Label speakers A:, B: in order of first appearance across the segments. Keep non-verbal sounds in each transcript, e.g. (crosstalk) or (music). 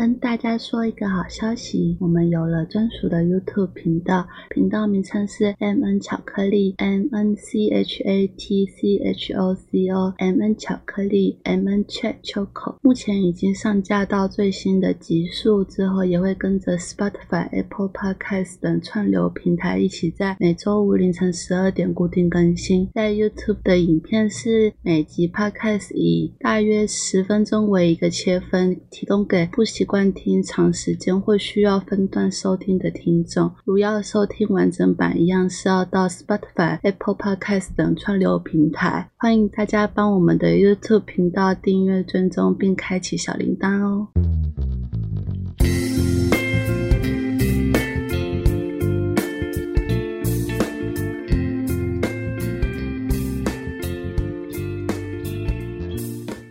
A: 跟大家说一个好消息，我们有了专属的 YouTube 频道，频道名称是 M N 巧克力 M N C H A T C H O C O M N 巧克力 M N Chat Choco。目前已经上架到最新的集数，之后也会跟着 Spotify、Apple Podcast 等串流平台一起在每周五凌晨十二点固定更新。在 YouTube 的影片是每集 Podcast 以大约十分钟为一个切分，提供给不习惯听长时间或需要分段收听的听众，如要收听完整版，一样是要到 Spotify、Apple Podcast 等串流平台。欢迎大家帮我们的 YouTube 频道订阅、追踪并开启小铃铛哦。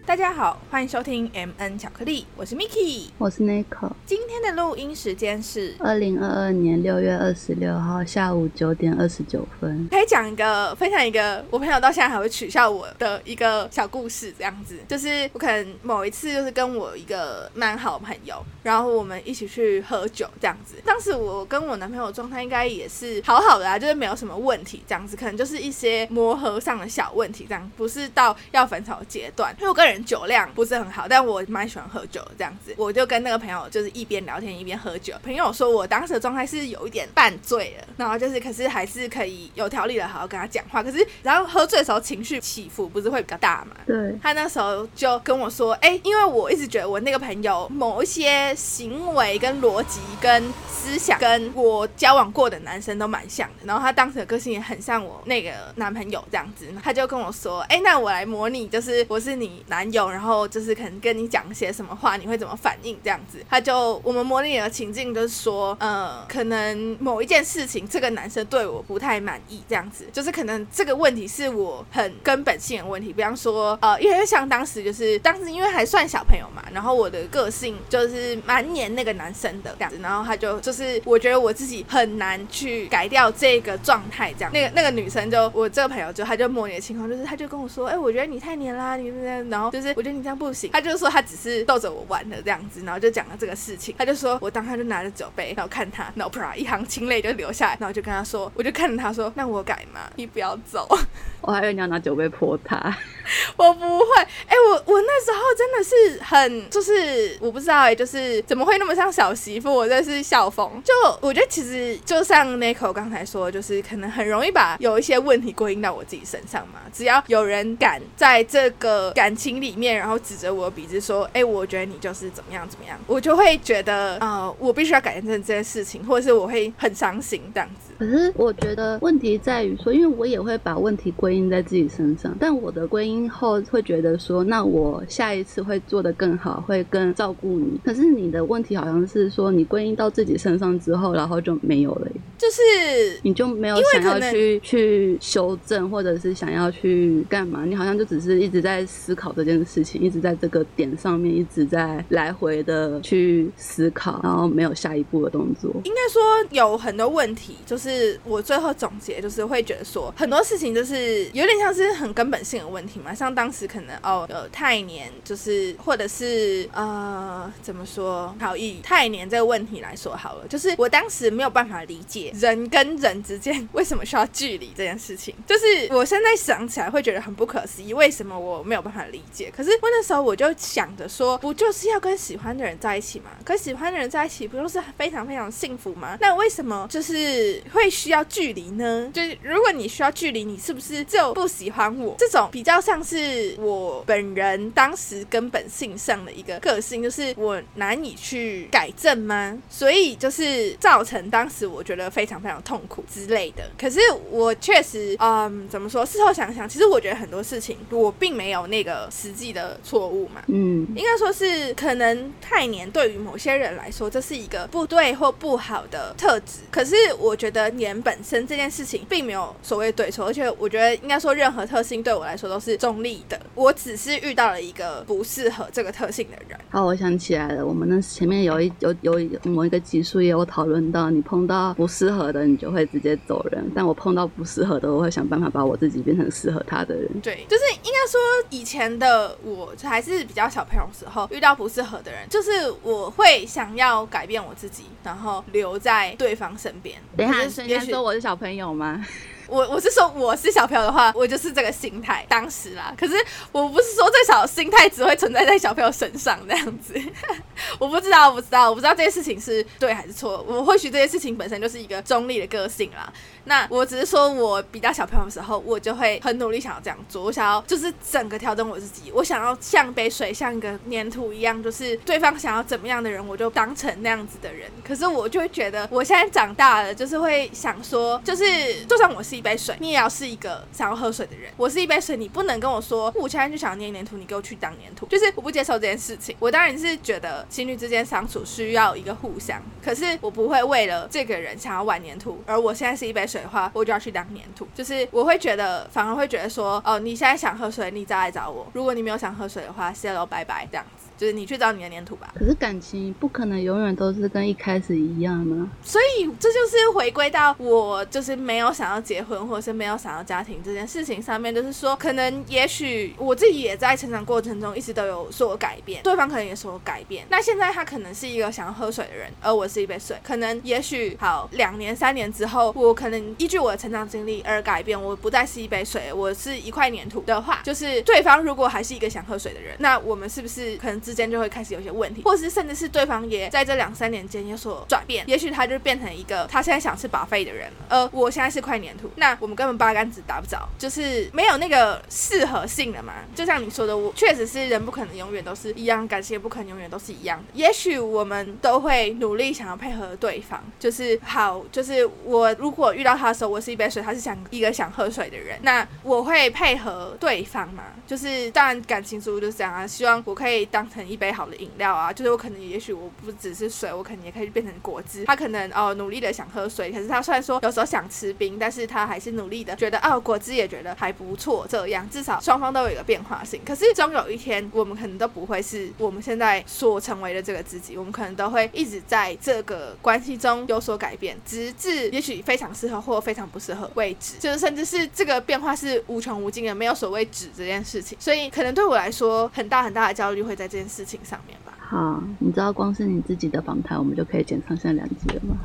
B: 大家好，欢迎收听 M N 巧克力，我是 Miki。
A: 我是 Nico，
B: 今天的录音时间是，
A: 二零二二年六月二十六号下午九点二十九分。
B: 可以讲一个分享一个我朋友到现在还会取笑我的一个小故事，这样子，就是我可能某一次就是跟我一个蛮好的朋友，然后我们一起去喝酒这样子。当时我跟我男朋友状态应该也是好好的啊，就是没有什么问题这样子，可能就是一些磨合上的小问题，这样不是到要分手的阶段。因为我个人酒量不是很好，但我蛮喜欢喝酒的这样子，我就跟那个朋友就是一边聊天一边喝酒。朋友说我当时的状态是有一点半醉了，然后就是可是还是可以有条理的好好跟他讲话。可是然后喝醉的时候情绪起伏不是会比较大嘛？
A: 对，
B: 他那时候就跟我说，哎、因为我一直觉得我那个朋友某一些行为跟逻辑跟思想跟我交往过的男生都蛮像的，然后他当时的个性也很像我那个男朋友这样子，他就跟我说，哎、那我来模拟，就是我是你男友，然后就是可能跟你讲一些什么话，你会怎么反应这样子。他就我们模拟的情境就是说，呃，可能某一件事情，这个男生对我不太满意，这样子，就是可能这个问题是我很根本性的问题，比方说，呃，因为像当时就是当时因为还算小朋友嘛，然后我的个性就是蛮黏那个男生的这样子，然后他就就是我觉得我自己很难去改掉这个状态，这样，那个那个女生就我这个朋友就他就模拟的情况就是，他就跟我说，哎、我觉得你太黏啦，你这样，然后就是我觉得你这样不行，他就说他只是逗着我玩的这样子，然后就讲了这个事情，他就说我当他就拿着酒杯，然后看他，然后啪一行清泪就流下来，然后就跟他说，我就看着他说，那我改嘛？你不要走。(laughs)
A: 我还以为你要拿酒杯泼他。(laughs)
B: 我不会，哎、我我那时候真的是很，就是我不知道哎、就是怎么会那么像小媳妇？我真的是笑疯。就我觉得其实就像 Nico 刚才说，就是可能很容易把有一些问题归因到我自己身上嘛。只要有人敢在这个感情里面，然后指着我的鼻子说，哎、我觉得你就是怎么样怎么样，我就会觉得，呃，我必须要改正这件事情，或者是我会很伤心这样子。
A: 可是我觉得问题在于说，因为我也会把问题归因在自己身上，但我的归因后会觉得说，那我下一次会做得更好，会更照顾你。可是你的问题好像是说，你归因到自己身上之后，然后就没有了，
B: 就是
A: 你就没有想要去去修正，或者是想要去干嘛？你好像就只是一直在思考这件事情，一直在这个点上面一直在来回的去思考，然后没有下一步的动作。
B: 应该说有很多问题，就是我最后总结就是会觉得说很多事情就是有点像是很根本性的问题嘛，像当时可能哦有太黏，就是或者是呃怎么说，好以太黏这个问题来说好了，就是我当时没有办法理解人跟人之间为什么需要距离这件事情，就是我现在想起来会觉得很不可思议，为什么我没有办法理解？可是我那时候我就想着说，不就是要跟喜欢的人在一起吗？跟喜欢的人在一起不就是非常非常幸福吗？那为什么就是会需要距离呢？就是如果你需要距离，你是不是就不喜欢我？这种比较像是我本人当时根本性上的一个个性，就是我难以去改正吗？所以就是造成当时我觉得非常非常痛苦之类的。可是我确实，嗯，怎么说？事后想想，其实我觉得很多事情我并没有那个实际的错误嘛。
A: 嗯，
B: 应该说是可能太黏对于某些人来说，这是一个不对或不好的特质。可是我觉得黏本身这件事情并没有所谓对错，而且我觉得应该说任何特性对我来说都是中立的。我只是遇到了一个不适合这个特性的人。
A: 好，我想起来了，我们那前面有一有有一某一个集数也有讨论到，你碰到不适合的，你就会直接走人；但我碰到不适合的，我会想办法把我自己变成适合他的人。
B: 对，就是应该说以前的得我还是比较小朋友的时候，遇到不适合的人，就是我会想要改变我自己，然后留在对方身边。
A: 等一下，你说我是小朋友吗？
B: 我我是说我是小朋友的话，我就是这个心态，当时啦。可是我不是说这小心态只会存在在小朋友身上那样子，(laughs) 我不知道，我不知道，我不知道这件事情是对还是错。我或许这件事情本身就是一个中立的个性啦。那我只是说我比较小朋友的时候，我就会很努力想要这样做，我想要就是整个调整我自己，我想要像杯水，像一个粘土一样，就是对方想要怎么样的人，我就当成那样子的人。可是我就会觉得，我现在长大了，就是会想说，就是就算我是一杯水，你也要是一个想要喝水的人。我是一杯水，你不能跟我说，我现在就想捏黏土，你给我去当黏土，就是我不接受这件事情。我当然是觉得情侣之间相处需要一个互相，可是我不会为了这个人想要玩黏土，而我现在是一杯水的话，我就要去当黏土。就是我会觉得，反而会觉得说，哦，你现在想喝水，你再来找我。如果你没有想喝水的话，hello，拜拜，这样子。就是你去找你的粘土吧。
A: 可是感情不可能永远都是跟一开始一样呢。
B: 所以这就是回归到我就是没有想要结婚，或者是没有想要家庭这件事情上面，就是说，可能也许我自己也在成长过程中一直都有所改变，对方可能也所改变。那现在他可能是一个想要喝水的人，而我是一杯水。可能也许好两年三年之后，我可能依据我的成长经历而改变，我不再是一杯水，我是一块粘土的话，就是对方如果还是一个想喝水的人，那我们是不是可能之间就会开始有些问题，或是甚至是对方也在这两三年间有所转变，也许他就变成一个他现在想吃把费的人了，呃，我现在是块粘土，那我们根本八竿子打不着，就是没有那个适合性的嘛。就像你说的，我确实是人不可能永远都是一样，感情也不可能永远都是一样的。也许我们都会努力想要配合对方，就是好，就是我如果遇到他的时候，我是一杯水，他是想一个想喝水的人，那我会配合对方嘛。就是当然感情书就是这样啊，希望我可以当成一杯好的饮料啊，就是我可能也许我不只是水，我可能也可以变成果汁。他可能哦努力的想喝水，可是他虽然说有时候想吃冰，但是他还是努力的觉得哦果汁也觉得还不错，这样至少双方都有一个变化性。可是终有一天，我们可能都不会是我们现在所成为的这个自己，我们可能都会一直在这个关系中有所改变，直至也许非常适合或非常不适合为止，就是甚至是这个变化是无穷无尽的，没有所谓止这件事情。所以可能对我来说，很大很大的焦虑会在这件事情上面吧。
A: 好，你知道光是你自己的访谈，我们就可以剪上下两集了吗？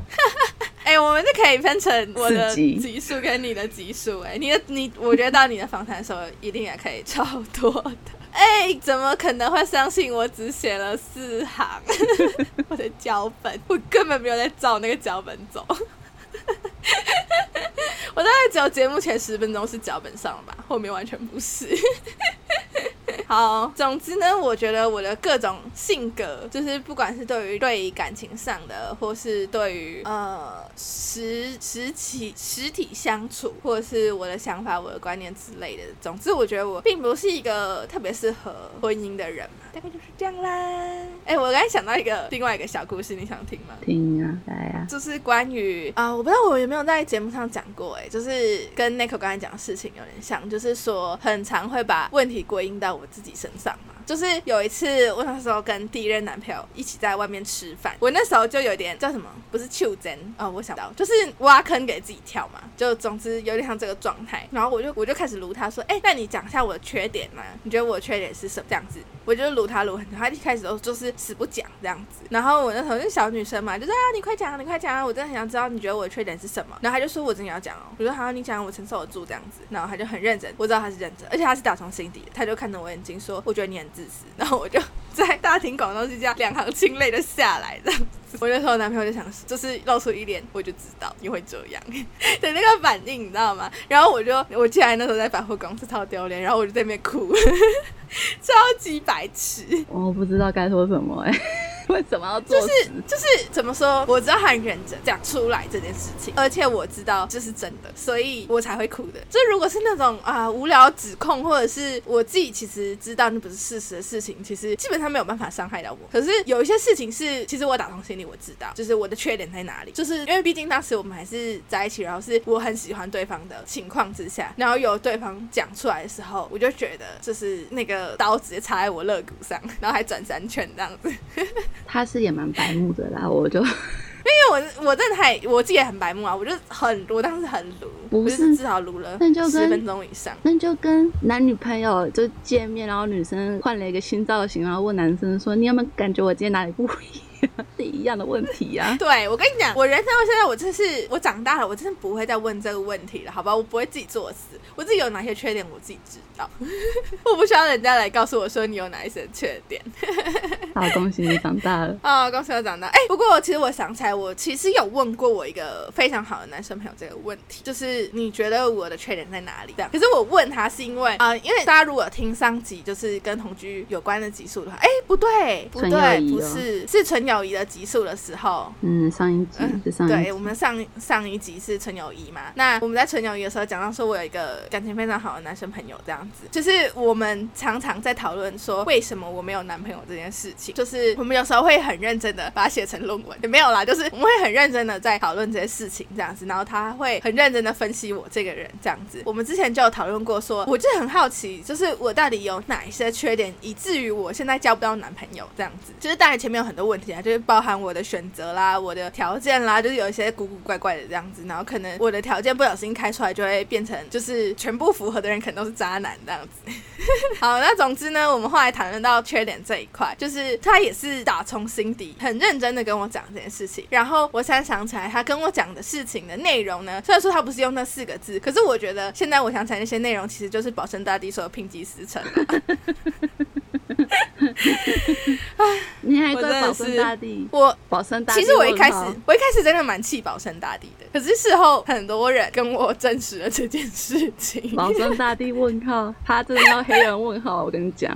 A: (laughs)
B: 哎、我们就可以分成我的
A: 四集
B: 集数跟你的集数。哎，你的你，我觉得到你的访谈的时候，一定也可以超多的。(laughs) 哎、怎么可能会相信我只写了四行 (laughs) 我的脚本？我根本没有在照那个脚本走。我大概只有节目前十分钟是脚本上了吧，后面完全不是。好，总之呢，我觉得我的各种性格，就是不管是对于对于感情上的，或是对于呃实实体实体相处，或者是我的想法、我的观念之类的。总之，我觉得我并不是一个特别适合婚姻的人嘛，大概就是这样啦。哎、我刚才想到一个另外一个小故事，你想听吗？
A: 听啊，来啊，
B: 就是关于啊、我不知道我有没有在节目上讲过、哎，就是跟 Nico 刚才讲的事情有点像，就是说很常会把问题归因到我自己身上。就是有一次，我那时候跟第一任男朋友一起在外面吃饭，我那时候就有点叫什么，不是求真哦，我想到就是挖坑给自己跳嘛，就总之有点像这个状态。然后我就我就开始撸他说，哎、那你讲一下我的缺点嘛？你觉得我的缺点是什么？这样子，我就撸他撸很久，他一开始都就是死不讲这样子。然后我那时候是小女生嘛，就是啊，你快讲，你快讲，我真的很想知道你觉得我的缺点是什么。然后他就说我真的要讲哦，我说好，你讲，我承受得住这样子。然后他就很认真，我知道他是认真，而且他是打从心底的，他就看着我眼睛说，我觉得你很自私。(laughs) 然后我就在大庭广众之下两行清泪的下来这样子。我那时候我男朋友就想，就是露出一脸我就知道你会这样 (laughs) 的那个反应，你知道吗？然后我就我记得那时候在百货公司超丢脸，然后我就在那边哭，(laughs) 超级白痴。
A: 我不知道该说什么哎、(laughs) 为什么要做
B: 就是就是怎么说？我知道很认真讲出来这件事情，而且我知道这是真的，所以我才会哭的。就如果是那种啊、无聊指控，或者是我自己其实知道那不是事实的事情，其实基本上没有办法伤害到我。可是有一些事情是，其实我打从心里我知道，就是我的缺点在哪里，就是因为毕竟当时我们还是在一起，然后是我很喜欢对方的情况之下，然后有对方讲出来的时候，我就觉得就是那个刀直接插在我肋骨上，然后还转三圈这样子。
A: 他是也蛮白目的啦，我就
B: 因为我我真的太我自己也很白目啊，我就很我当时很撸，
A: 不
B: 是至少撸了
A: 那就跟
B: 十分钟以上。
A: 那就跟男女朋友就见面，然后女生换了一个新造型，然后问男生说：“你有没有感觉我今天哪里不一样？” (laughs) 是一样的问题呀、
B: 对，我跟你讲，我人生到现在，我真是我长大了，我真的不会再问这个问题了，好吧？我不会自己作死，我自己有哪些缺点，我自己知道，(laughs) 我不需要人家来告诉我说你有哪一些缺点。
A: 好，恭喜你长大了。(laughs)
B: 哦、恭喜我长大！哎、不过其实我想起来，我其实有问过我一个非常好的男生朋友这个问题，就是你觉得我的缺点在哪里？这样。可是我问他是因为啊、因为大家如果听上集就是跟同居有关的集数的话，哎、不对，不对，不是，是纯友谊的集数的时候，
A: 嗯，上一集是上一
B: 对，我，们上上一集是纯友谊嘛，那我们在纯友谊的时候讲到说，我有一个感情非常好的男生朋友，这样子，就是我们常常在讨论说，为什么我没有男朋友这件事情，就是我们有时候会很认真的把它写成论文，也没有啦，就是我们会很认真的在讨论这些事情这样子，然后他会很认真的分析我这个人这样子。我们之前就有讨论过说，我就很好奇，就是我到底有哪一些缺点，以至于我现在交不到男朋友这样子。就是当然前面有很多问题啊，就是包含我的选择啦、我的条件啦，就是有一些古古怪怪的这样子，然后可能我的条件不小心开出来，就会变成就是全部符合的人可能都是渣男这样子。(laughs) 好，那总之呢，我们后来谈论到缺点这一块，就是他也是打从心底很认真的跟我讲这件事情。然后我现在想起来，他跟我讲的事情的内容呢，虽然说他不是用那四个字，可是我觉得现在我想起来那些内容，其实就是保生大帝说的拼积思成啊。(laughs)
A: 你还怪保生大帝，
B: 我
A: 保生大帝
B: 其实我一开始，我一开始真的蛮气保生大帝的，可是事后很多人跟我证实了这件事情。
A: 保生大帝问号，他真的要黑人问号，我跟你讲，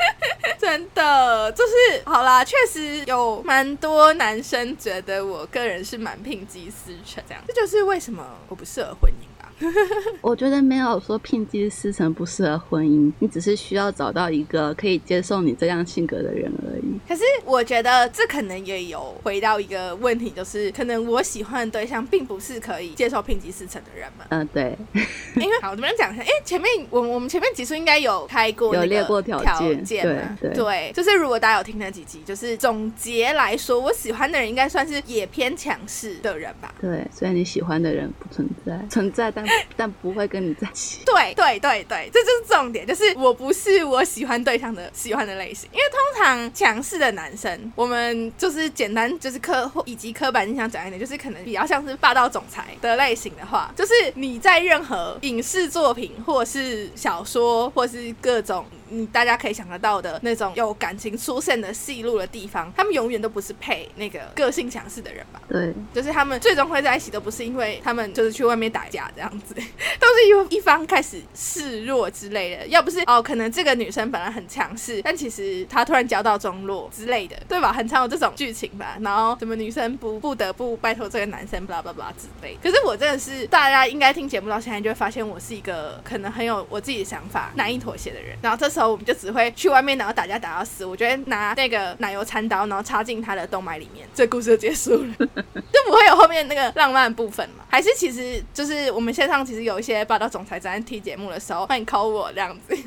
A: (laughs)
B: 真的，就是好啦，确实有蛮多男生觉得我个人是蛮聘鸡司成这样，这就是为什么我不适合婚姻吧。(laughs)
A: 我觉得没有说聘鸡司成不适合婚姻，你只是需要找到一个可以接受你这样性格的人而已。
B: 可是我觉得这可能也有回到一个问题，就是可能我喜欢的对象并不是可以接受聘鸡司成的人嘛。
A: 嗯、对，(laughs)
B: 因为好，我们讲一下，因为前面我我们前面集数应该有开过
A: 有列过条件
B: 件嘛，
A: 对对
B: 就是如果大家有听那几集，就是总结来说，我喜欢的人应该算是也偏强势的人吧。
A: 对，虽然你喜欢的人不存在，存在但但不会跟你在一起。(laughs)
B: 对对对对，这就是重点，就是我不是我喜欢对象的喜欢的类型，因为通常强势的男生，我们就是简单就是科以及刻板印象讲一点，就是可能比较像是霸道总裁的类型的话，就是你在任何影视作品或是小说或是各种你大家可以想得到的那种有感情出现的戏路的地方，他们永远都不是配那个个性强势的人吧。
A: 对，
B: 就是他们最终会在一起，都不是因为他们就是去外面打架这样子，都是因为一方开始示弱之类的。要不是哦，可能这个女生本来很强势，但其实她突然交到中落之类的，对吧？很常有这种剧情吧。然后什么女生不不得不拜托这个男生，巴拉巴拉之类。可是我真的是，大家应该听节目到现在就会发现，我是一个可能很有我自己的想法、难以妥协的人。然后这时候我们就只会去外面，然后打架打到死。我觉得拿那个奶油餐刀，然后插进他的动脉里面，这故事就结束了。(laughs) 就不会有后面那个浪漫的部分嘛？还是其实就是我们线上其实有一些霸道总裁在听节目的时候，欢迎 call 我这样子。(laughs)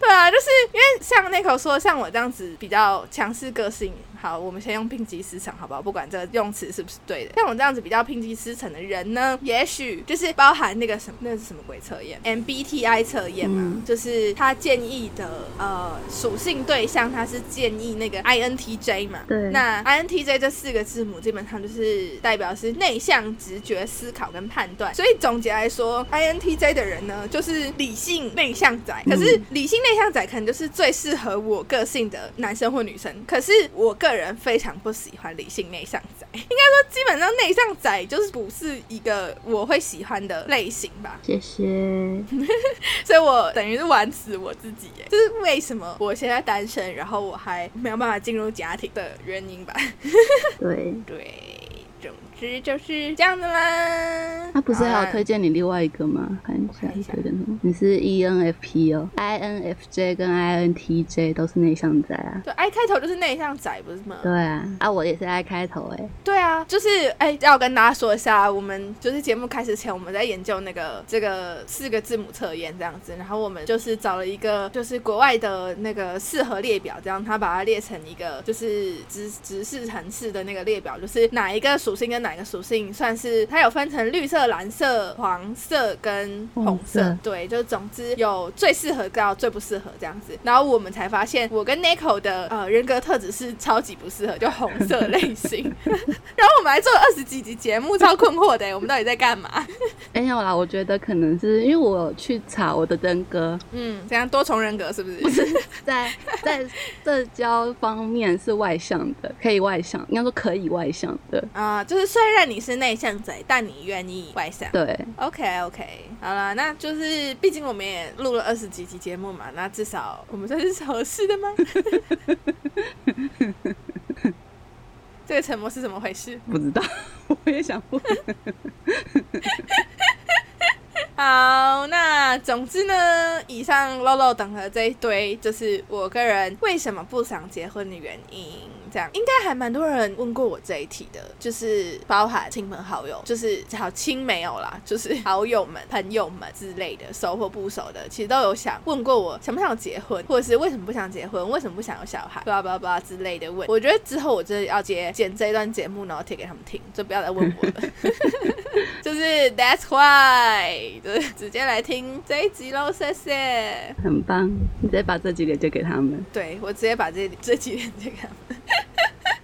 B: 对啊，就是因为像那口说，像我这样子比较强势个性，好，我们先用聘鸡司成，好不好？不管这个用词是不是对的，像我这样子比较聘鸡司成的人呢，也许就是包含那个什么，那是什么鬼测验？MBTI 测验嘛，
A: 嗯
B: 就是他建议的呃属性对象，他是建议那个 INTJ 嘛，
A: 对
B: 那 INTJ 这四个字母基本上就是代表是内向、直觉、思考跟判断。所以总结来说，INTJ 的人呢，就是理性内向仔。可是理性内向仔可能就是最适合我个性的男生或女生。可是我个人非常不喜欢理性内向仔，应该说基本上内向仔就是不是一个我会喜欢的类型吧。
A: 谢谢。(laughs)
B: 所以我等于是玩死我自己，耶，就是为什么我现在单身，然后我还没有办法进入家庭的原因吧。
A: 对，(laughs)
B: 对，总之就是这样的啦。
A: 他不是还有推荐你另外一个吗？看一下
B: 看一下
A: 推荐什么？你是 E ENFP 哦，INFJ 跟 INTJ 都是内向仔啊。
B: 对，I 开头就是内向仔，不是吗？
A: 对啊，啊我也是 I 开头哎，
B: 对啊，就是哎、要跟大家说一下，我们就是节目开始前，我们在研究那个这个四个字母测验这样子，然后我们就是找了一个就是国外的那个适合列表，这样他把它列成一个就是直直视城市的那个列表，就是哪一个属性跟哪一个属性算是它有分成绿色、蓝色、黄色跟红
A: 红
B: 色，
A: 色
B: 对，就总之有最适合到最不适合这样子，然后我们才发现我跟 Nico 的呃人格特质是超级不适合，就红色 (laughs) 类型。(laughs) 然后我们还做了二十几集节目，超困惑的，我们到底在干嘛？(laughs)
A: 没有啦，我觉得可能是因为我有去查我的人格，
B: 嗯，这样多重人格是不是不是？
A: 在 (laughs) 在社交方面是外向的，可以外向，应该说可以外向的。
B: 啊、就是虽然你是内向仔，但你愿意外向。
A: 对
B: ，OK OK，好了，那就是毕竟我们也录了二十几集节目嘛，那至少我们算是合适的吗？(laughs) 这个沉默是怎么回事？
A: 不知道，我也想问。(laughs)
B: 好，那总之呢，以上露露等的这一堆，就是我个人为什么不想结婚的原因。这样应该还蛮多人问过我这一题的，就是包含亲朋好友，就是好 (laughs) 亲没有啦，就是好友们、朋友们之类的，熟或不熟的，其实都有想问过我想不想结婚，或者是为什么不想结婚，为什么不想有小孩，巴拉巴拉巴拉之类的问。我觉得之后我真的要接剪这一段节目，然后贴给他们听，就不要再问我了。(laughs) 就是 That's why，就是直接来听这一集喽，谢谢。
A: 很棒，你直接把这几点就给他们。
B: 对我直接把这这几连接给他们。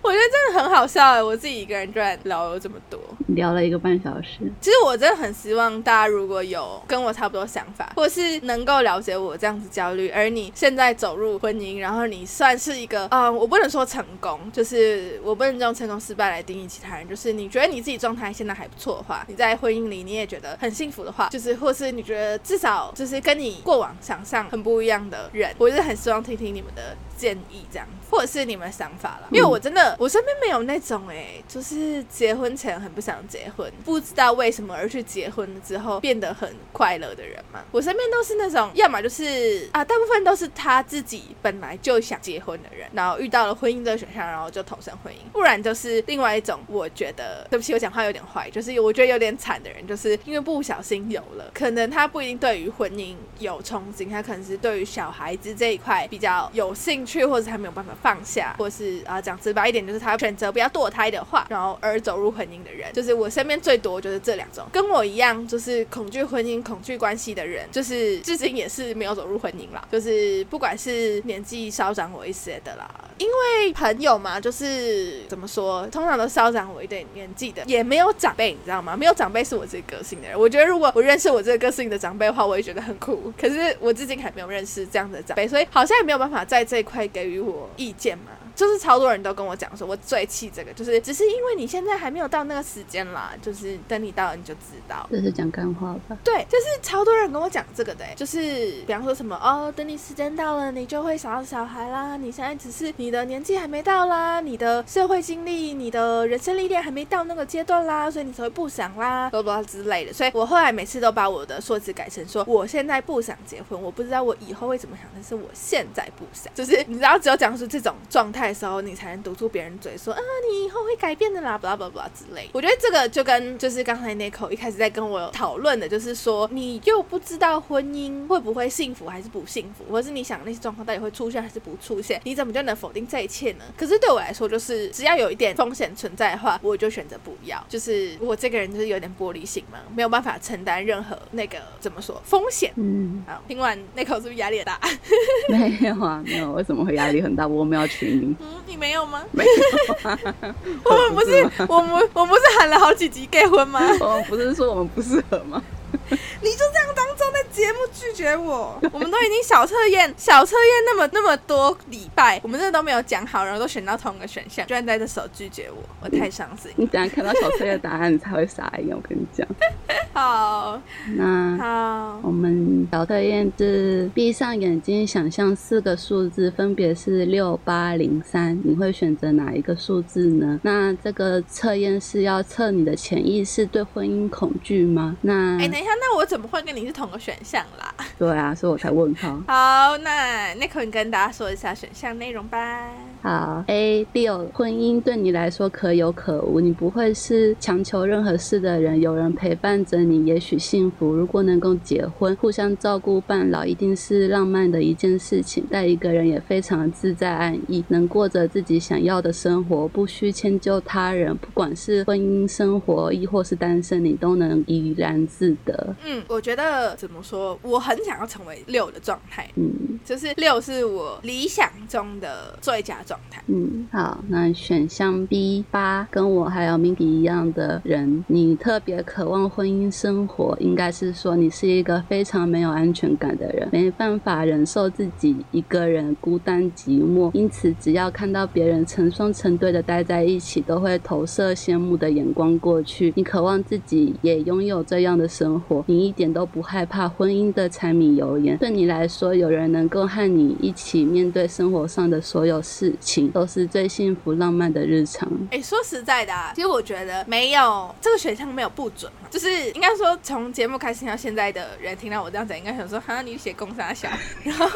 B: 我觉得真的很好笑哎，我自己一个人居然聊了这么多。
A: 聊了一个半小时，
B: 其实我真的很希望大家如果有跟我差不多想法，或是能够了解我这样子焦虑，而你现在走入婚姻，然后你算是一个，嗯，我不能说成功，就是我不能用成功失败来定义其他人，就是你觉得你自己状态现在还不错的话，你在婚姻里你也觉得很幸福的话，就是或是你觉得至少就是跟你过往想象很不一样的人，我是很希望听听你们的建议这样子，或者是你们的想法啦，因为我真的我身边没有那种哎、就是结婚前很不想结婚，不知道为什么而去结婚了之后变得很快乐的人嘛。我身边都是那种，要么就是啊，大部分都是他自己本来就想结婚的人，然后遇到了婚姻这个选项，然后就投身婚姻；不然就是另外一种，我觉得对不起，我讲话有点坏，就是我觉得有点惨的人，就是因为不小心有了，可能他不一定对于婚姻有憧憬，他可能是对于小孩子这一块比较有兴趣，去或者他没有办法放下，或是啊讲直白一点，就是他选择不要堕胎的话，然后而走入婚姻的人，就是我身边最多就是这两种，跟我一样就是恐惧婚姻、恐惧关系的人，就是至今也是没有走入婚姻啦，就是不管是年纪稍长我一些的啦，因为朋友嘛，就是怎么说，通常都稍长我一点年纪的，也没有长辈，你知道吗？没有长辈是我这个个性的人，我觉得如果我认识我这个个性的长辈的话，我也觉得很酷。可是我至今还没有认识这样的长辈，所以好像也没有办法在这一块可以给予我意见吗。就是超多人都跟我讲说，我最气这个，就是只是因为你现在还没有到那个时间啦，就是等你到了你就知道。
A: 这是讲干话吧？
B: 对，就是超多人跟我讲这个的欸，就是比方说什么哦，等你时间到了，你就会想要小孩啦。你现在只是你的年纪还没到啦，你的社会经历、你的人生历练还没到那个阶段啦，所以你才会不想啦，blah blah 之类的。所以我后来每次都把我的说辞改成说，我现在不想结婚，我不知道我以后会怎么想，但是我现在不想。就是你知道，只有讲出这种状态的时候，你才能堵住别人嘴，说啊，你以后会改变的啦，blah blah blah 之类。我觉得这个就跟就是刚才那口一开始在跟我讨论的，就是说你又不知道婚姻会不会幸福还是不幸福，或者是你想那些状况到底会出现还是不出现，你怎么就能否定这一切呢？可是对我来说，就是只要有一点风险存在的话，我就选择不要。就是我这个人就是有点玻璃心嘛，没有办法承担任何那个怎么说风险。
A: 嗯，
B: 好，听完那口是不是压力很大？(laughs)
A: 没有啊，没有，为什么会压力很大？我没有娶你，
B: 嗯，你没有吗？
A: 没有啊。
B: 我们不是 (laughs) 我们我们不是喊了好几集 gay 婚吗？
A: 我们不是说我们不适合吗？(laughs)
B: 你就这样当中在节目拒绝我，我们都已经小测验 (laughs) 小测验那么那么多礼拜，我们这都没有讲好，然后都选到同一个选项，居然在这时候拒绝我，我太伤心。(laughs)
A: 你等下看到小测验答案，你才会傻眼。我跟你讲，
B: 好，
A: 那
B: 好，
A: 我们小测验是闭上眼睛，想象四个数字，分别是六八零三，你会选择哪一个数字呢？那这个测验是要测你的潜意识对婚姻恐惧吗？那
B: 哎、等一下，那我怎么会跟你是同个选项啦？
A: 对啊，所以我才问他。
B: 好，那 Nico 你跟大家说一下选项内容吧。
A: 好，A 六，婚姻对你来说可有可无，你不会是强求任何事的人，有人陪伴着你，也许幸福。如果能够结婚，互相照顾伴老，一定是浪漫的一件事情。带一个人也非常自在安逸，能过着自己想要的生活，不需迁就他人。不管是婚姻生活，亦或是单身，你都能怡然自得。
B: 嗯，我觉得怎么说，我很想要成为六的状态，
A: 嗯
B: 就是六是我理想中的最佳状
A: 嗯，好，那选项 B 八，跟我还有 Mindy 一样的人，你特别渴望婚姻生活，应该是说你是一个非常没有安全感的人，没办法忍受自己一个人孤单寂寞，因此只要看到别人成双成对的待在一起，都会投射羡慕的眼光过去。你渴望自己也拥有这样的生活，你一点都不害怕婚姻的柴米油盐。对你来说，有人能够和你一起面对生活上的所有事情，都是最幸福浪漫的日常。
B: 哎、说实在的、啊，其实我觉得没有这个选项没有不准嘛，就是应该说从节目开始到现在的人听到我这样子，应该想说哈你写公杀小，然后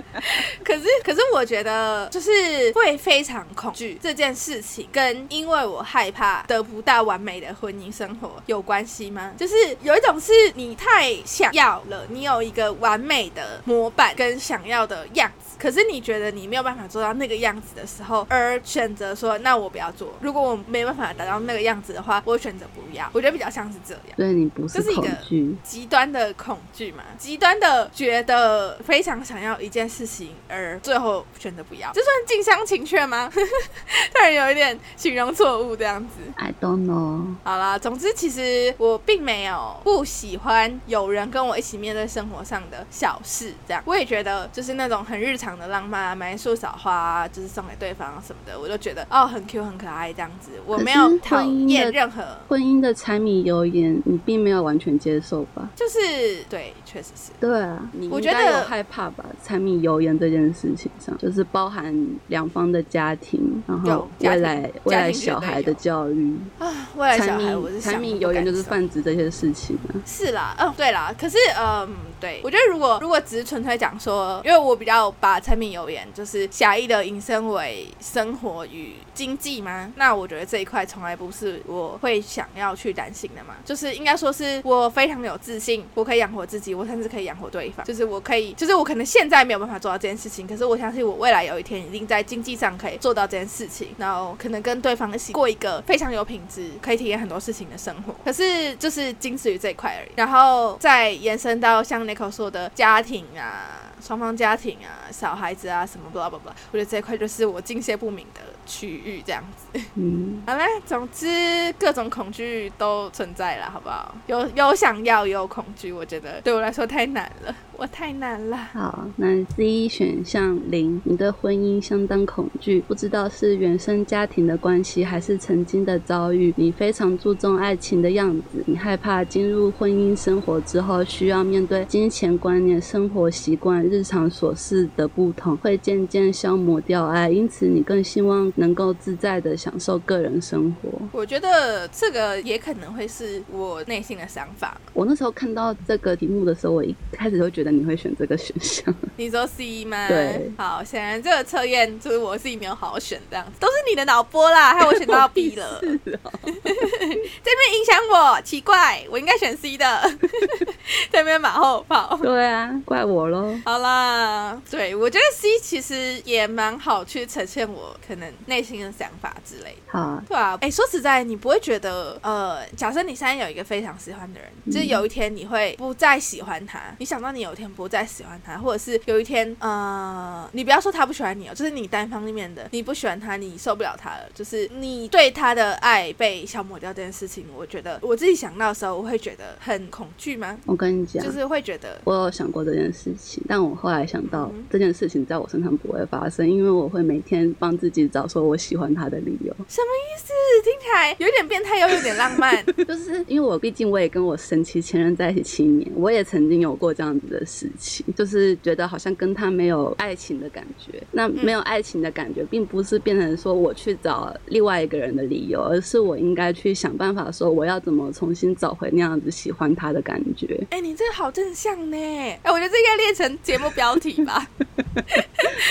B: (laughs) 可是可是我觉得就是会非常恐惧这件事情，跟因为我害怕得不到完美的婚姻生活有关系吗？就是有一种是你太想要了，你有一个完美的模板跟想要的样子，可是你觉得你没有办法做到那个样子的时候，而选择说那我不要做。如果我没办法达到那个样子的话，我选择不要。我觉得比较像是这样。
A: 所以你不是恐
B: 这是一个
A: 惧，
B: 极端的恐惧嘛，极端的觉得非常想要一件事情，而最后选择不要，这算近乡情怯吗？(laughs) 突然有一点形容错误这样子。
A: I don't know。
B: 好啦，总之其实我并没有不喜欢有人跟我一起面对生活上的小事，这样我也觉得就是那种很日常的浪漫啊，买一束小花啊，就是送给对方什么的，我就觉得哦很 Q 很可爱这样子，我没有讨厌任何，
A: 婚姻的柴米油盐，你并没有完全接受吧？
B: 就是对，确实是。
A: 对啊，你
B: 我觉得
A: 有害怕吧？柴米油盐这件事情上，就是包含两方的家庭，然后未来未来小孩的教育，
B: 啊，未来
A: 柴
B: 小孩我是
A: 米柴米油盐就是泛指这些事情啊。
B: 是啦，嗯，对啦，可是嗯，对我觉得如果如果只是纯粹讲说，因为我比较把把柴米油盐就是狭义的引申为生活与经济吗，那我觉得这一块从来不是我会想要去担心的嘛，就是应该说是我非常有自信，我可以养活自己，我甚至可以养活对方，就是我可以，就是我可能现在没有办法做到这件事情，可是我相信我未来有一天一定在经济上可以做到这件事情，然后可能跟对方一起过一个非常有品质，可以体验很多事情的生活。可是就是仅止于这一块而已，然后再延伸到像 Nico 说的家庭啊。双方家庭啊、小孩子啊什么 blah blah blah，我觉得这一块就是我境界不明的区域，这样子。
A: 嗯，(laughs)
B: 好嘞，总之各种恐惧都存在了，好不好？有有想要，也有恐惧，我觉得对我来说太难了，我太难了。
A: 好，那 C 选项零，你对婚姻相当恐惧，不知道是原生家庭的关系，还是曾经的遭遇。你非常注重爱情的样子，你害怕进入婚姻生活之后，需要面对金钱观念、生活习惯、日常琐事的不同，会渐渐消磨掉爱，因此你更希望能够自在的享受个人生活。
B: 我觉得这个也可能会是我内心的想法。
A: 我那时候看到这个题目的时候，我一开始会觉得你会选这个选项。(laughs)
B: 你说 C 吗？
A: 对。
B: 好，显然这个测验就是我自己没有好好选，这样子都是你的脑波啦，害我选到 B 了。(laughs) (laughs) 这边我，奇怪，我应该选 C 的。(laughs) 这边马后炮。
A: 对啊，怪我喽。
B: 好啦，对我觉得 C 其实也蛮好去呈现我可能内心的想法之类的。
A: 好，
B: 对啊，哎，说实在，你不会觉得，呃，假设你现在有一个非常喜欢的人，就是有一天你会不再喜欢他，你想到你有有一天不再喜欢他，或者是有一天呃，你不要说他不喜欢你哦，就是你单方面的你不喜欢他，你受不了他了，就是你对他的爱被消磨掉这件事情，我觉得我自己想到的时候，我会觉得很恐惧吗？
A: 我跟你讲，
B: 就是会觉得
A: 我有想过这件事情，但我后来想到
B: 嗯
A: 这件事情在我身上不会发生，因为我会每天帮自己找说我喜欢他的理由。
B: 什么意思？听起来有点变态又有点浪漫。(laughs)
A: 就是因为我毕竟我也跟我神奇前任在一起七年，我也曾经有过这样子的事情，就是觉得好像跟他没有爱情的感觉。那没有爱情的感觉，并不是变成说我去找另外一个人的理由，而是我应该去想办法说我要怎么重新找回那样子喜欢他的感觉。
B: 哎、你这个好正向呢！哎、我觉得这应该列成节目标题吧。(laughs)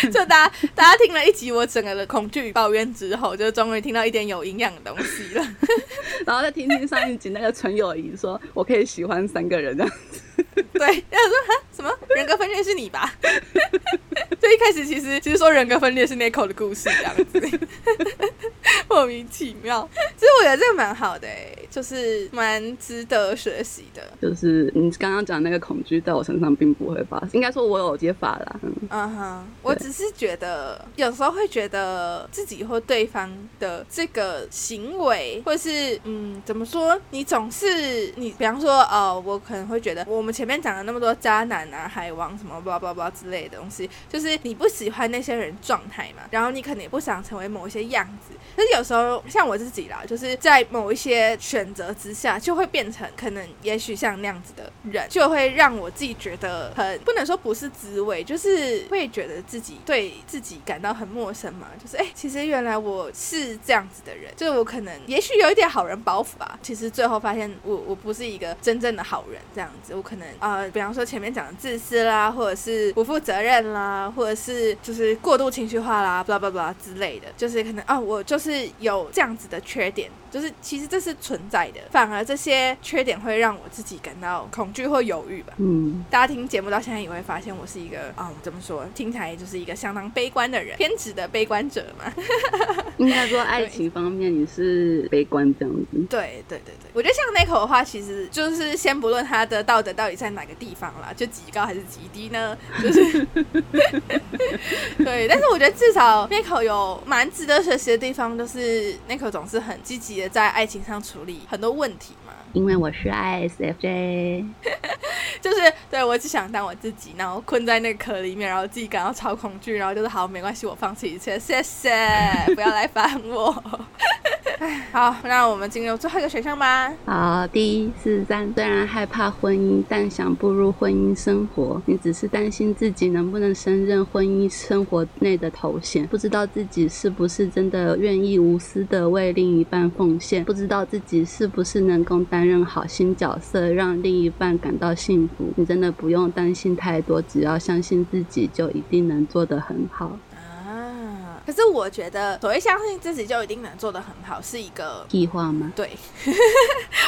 B: (laughs) 就大家大家听了一集我整个的恐惧与抱怨之后，就终于听到一点有营养的东西了。(laughs)
A: 然后再听听上一集那个纯友谊，说我可以喜欢三个人这样子。(laughs)
B: 对，然后说哈什么人格分裂是你吧？(laughs) 就一开始其实其实说人格分裂是 Nico 的故事这样子，(laughs) 莫名其妙。其实我觉得这个蛮好的哎、就是蛮值得学习的。
A: 就是你刚刚讲那个恐惧，在我身上并不会发生。应该说我有解法啦。嗯，
B: 嗯哼，我只是觉得有时候会觉得自己或对方的这个行为，或是嗯，怎么说？你总是你，比方说，哦，我可能会觉得我们前面讲了那么多渣男啊、海王什么巴拉巴拉之类的东西，就是你不喜欢那些人状态嘛，然后你可能也不想成为某一些样子。可是有时候像我自己啦，就是在某一些选择之下，就会变成可能也许像那样子的人，就会让我自己觉得很不能说不是滋味，就是会觉得自己对自己感到很陌生嘛。就是哎、其实原来我是这样子的人，就是我可能也许有一点好人包袱吧。其实最后发现我我不是一个真正的好人，这样子，我可能呃，比方说前面讲的自私啦，或者是不负责任啦，或者是就是过度情绪化啦，巴拉巴拉巴拉之类的，就是可能啊、我就是有这样子的缺点，就是其实这是存在的，反而这些缺点会让我自己感到恐惧或犹豫吧。
A: 嗯，
B: 大家听节目到现在也会发现，我是一个嗯，怎么说，听起来就是一个相当悲观的人，偏执的悲观者嘛。(laughs)
A: 应该说爱情方面你是悲观这样子。
B: 对对对对，我觉得像 Nico 的话，其实就是先不论他的道德到底在哪个地方啦，就极高还是极低呢？就是 (laughs) 对，但是我觉得至少 Nico 有蛮值得学习的地方，就是 Nico 总是很积极的在爱情上处理很多问题嘛。
A: 因为我是 ISFJ，(laughs)
B: 就是对我只想当我自己，然后困在那个壳里面，然后自己感到超恐惧，然后就是好没关系，我放弃一切，谢谢，不要来烦我。唉 (laughs) 好，那我们进入最后一个选项吧。
A: 好，第一四三，虽然害怕婚姻，但想步入婚姻生活。你只是担心自己能不能胜任婚姻生活内的头衔，不知道自己是不是真的愿意无私的为另一半奉献，不知道自己是不是能够担任好新角色，让另一半感到幸福。你真的不用担心太多，只要相信自己，就一定能做得很好。
B: 啊，可是我觉得所谓相信自己就一定能做得很好，是一个
A: 屁话吗？
B: 对。(laughs)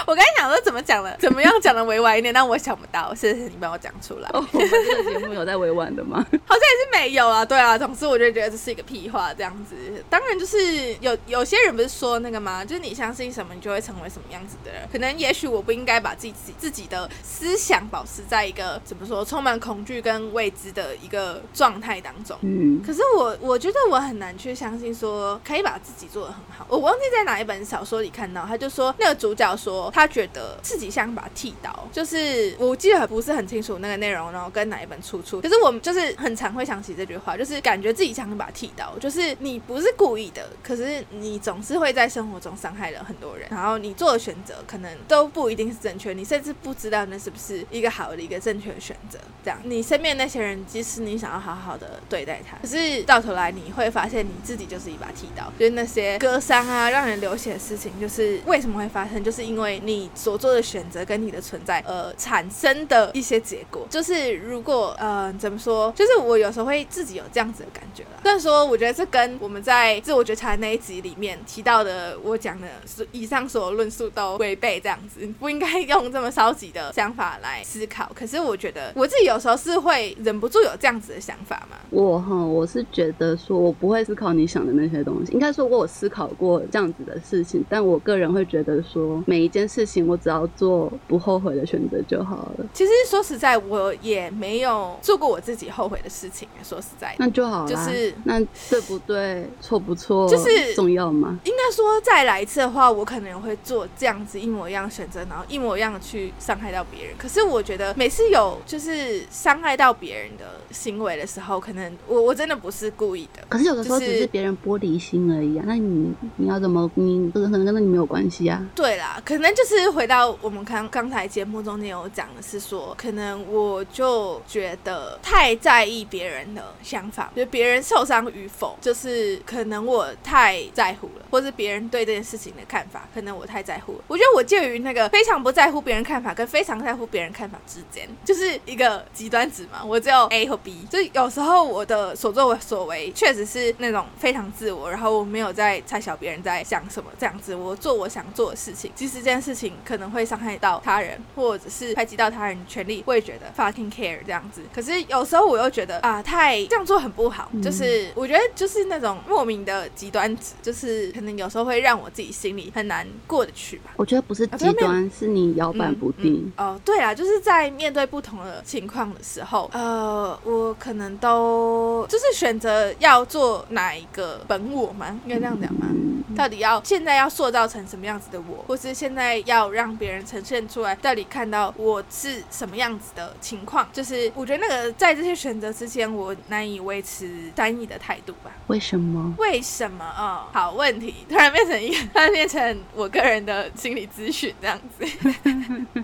B: 我刚才想说怎么讲的，怎么样讲的委婉一点，但我想不到，谢谢你帮我讲出来。
A: 哦，我们这个节目有在委婉的吗？(laughs)
B: 好像也是没有啊，对啊，总之我就觉得这是一个屁话这样子。当然就是有有些人不是说那个吗？就是你相信什么，你就会成为什么样子的人。可能也许我不应该把自己自己的思想保持在一个怎么说充满恐惧跟未知的一个状态当中。
A: 嗯，
B: 可是我我觉得我很难去相信说可以把自己做得很好。我忘记在哪一本小说里看到，他就说那个主角说他觉得自己像一把剃刀，就是我记得不是很清楚那个内容，然后跟哪一本出处。可是我们就是很常会想起这句话，就是感觉自己像一把剃刀，就是你不是故意的，可是你总是会在生活中伤害了很多人，然后你做的选择可能都不一定是正确，你甚至不知道那是不是一个好的一个正确的选择。这样，你身边那些人，即使你想要好好的对待他，可是到头来你会发现你自己就是一把剃刀，就是那些割伤啊、让人流血的事情，就是为什么会发生，就是因为你所做的选择跟你的存在，呃，产生的一些结果。就是如果呃怎么说，就是我有时候会自己有这样子的感觉啦。虽然说，我觉得这跟我们在自我觉察那一集里面提到的，我讲的以上所有论述都违背这样子，不应该 (laughs) 用这么消极的想法来思考。可是我觉得我自己有时候是会忍不住有这样子的想法嘛。
A: 我哈，我是觉得说，我不会在思考你想的那些东西。应该说，我有思考过这样子的事情，但我个人会觉得说，每一件事情我只要做不后悔的选择就好了。
B: 其实说实在，我也没有做过我自己后悔的事情。说实在，
A: 那就好
B: 了。就是
A: 那对不对，错不错，
B: 就是
A: 重要吗？
B: 应该说，再来一次的话，我可能会做这样子一模一样选择，然后一模一样的去伤害到别人。可是我觉得每次有就是伤害到别人的行为的时候，可能我我真的不是故意的。
A: 可是有的时候只是别人玻璃心而已啊。那你你要怎么？你这个可能跟你没有关系啊。
B: 对啦，可能就是回到我们刚刚才节目中间有讲的是说，可能我就觉得太在意别人的想法，就别人受伤与否，就是可能我太在乎了，或是别人对这件事情的看法，可能我太在乎了。我觉得我介于那个非常不在乎别人看法跟非常在乎别人看法之间，就是一个极端值嘛。我只有 A 和 B，就有时候我的所作所为确实是那种非常自我，然后我没有在猜小别人在想什么这样子，我做我想做的事情，即使这件事情可能会伤害到他人，或者是排挤到他人权利，我也觉得 fucking care 这样子。可是有时候我又觉得啊，太这样做很不好，就是我觉得就是那种莫名的极端值，就是可能有时候会让我自己心里很难过得去吧。
A: 我觉得不是极端，是你摇摆不定。
B: 哦，对啊，就是在面对不同的情况的时候，呃，我可能都就是选择要做哪一个本我吗？应该这样讲吗？到底要现在要塑造成什么样子的我，或是现在要让别人呈现出来，到底看到我是什么样子的情况？就是我觉得那个在这些选择之间，我难以维持单一的态度吧。
A: 为什么？
B: 为什么啊？好问题，突然变成一个，(laughs) 突然变成我个人的心理咨询这样子。(laughs)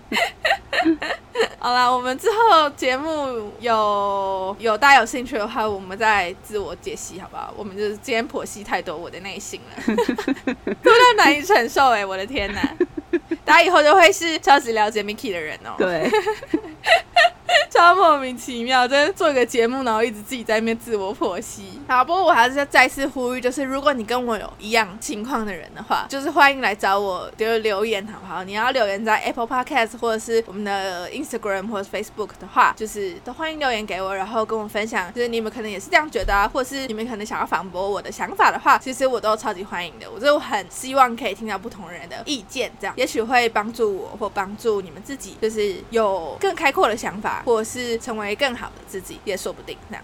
B: 好啦，我们之后节目有有大家有兴趣的话，我们再自我解析好不好？我们就是今天剖析太多我的内心了，(laughs) 多到难以承受哎！我的天哪，大家以后就会是超级了解 Miki 的人哦。
A: 对。(laughs)
B: 超莫名其妙，真的做一个节目，然后一直自己在那边自我剖析。好，不过我还是要再次呼吁，就是如果你跟我有一样情况的人的话，就是欢迎来找我，就是留言好不好？你要留言在 Apple Podcast 或者是我们的 Instagram 或者 Facebook 的话，就是都欢迎留言给我，然后跟我分享，就是你们可能也是这样觉得啊，或者是你们可能想要反驳我的想法的话，其实我都超级欢迎的。我就很希望可以听到不同人的意见，这样也许会帮助我或帮助你们自己，就是有更开阔的想法。或是成为更好的自己也说不定，这样。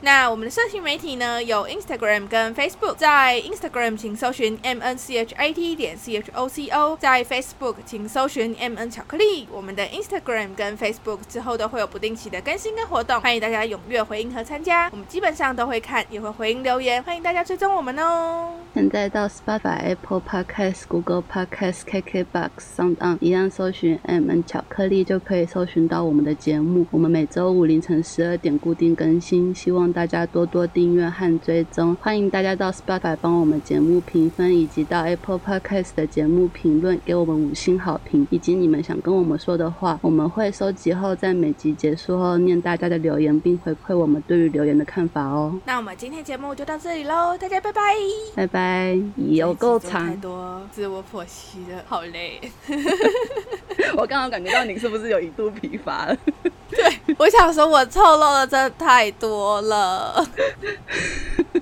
B: 那我们的社群媒体呢？有 Instagram 跟 Facebook。在 Instagram 请搜寻 M N C H A T 点 C H O C O，在 Facebook 请搜寻 M N 巧克力。我们的 Instagram 跟 Facebook 之后都会有不定期的更新跟活动，欢迎大家踊跃回应和参加。我们基本上都会看，也会回应留言，欢迎大家追踪我们哦。
A: 现在到 Spotify、Apple Podcast、Google Podcast、KKBox、SoundOn 一样搜寻 M N 巧克力就可以搜寻到我们的节目。我们每周五凌晨十二点固定更新。希望大家多多订阅和追踪，欢迎大家到 Spotify 帮我们节目评分，以及到 Apple Podcast 的节目评论给我们五星好评，以及你们想跟我们说的话，我们会收集后在每集结束后念大家的留言，并回馈我们对于留言的看法哦。
B: 那我们今天节目就到这里喽，大家拜拜，
A: 拜拜，有够长，
B: 太多自我剖析的，好累。(laughs)
A: 我刚刚感觉到你是不是有一度疲乏了？
B: 对，我想说，我透露的真的太多了。(laughs)